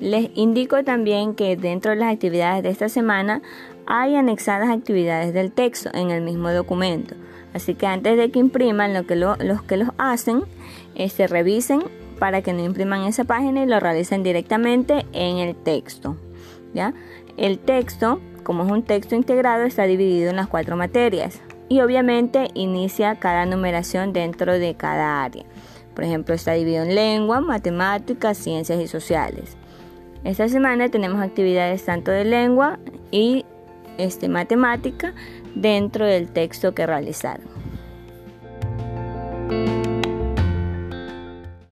Les indico también que dentro de las actividades de esta semana hay anexadas actividades del texto en el mismo documento. Así que antes de que impriman, lo que los que los hacen, este, revisen para que no impriman esa página y lo realicen directamente en el texto. ¿ya? El texto, como es un texto integrado, está dividido en las cuatro materias y obviamente inicia cada numeración dentro de cada área. Por ejemplo, está dividido en lengua, matemáticas, ciencias y sociales. Esta semana tenemos actividades tanto de lengua y este, matemática dentro del texto que realizaron.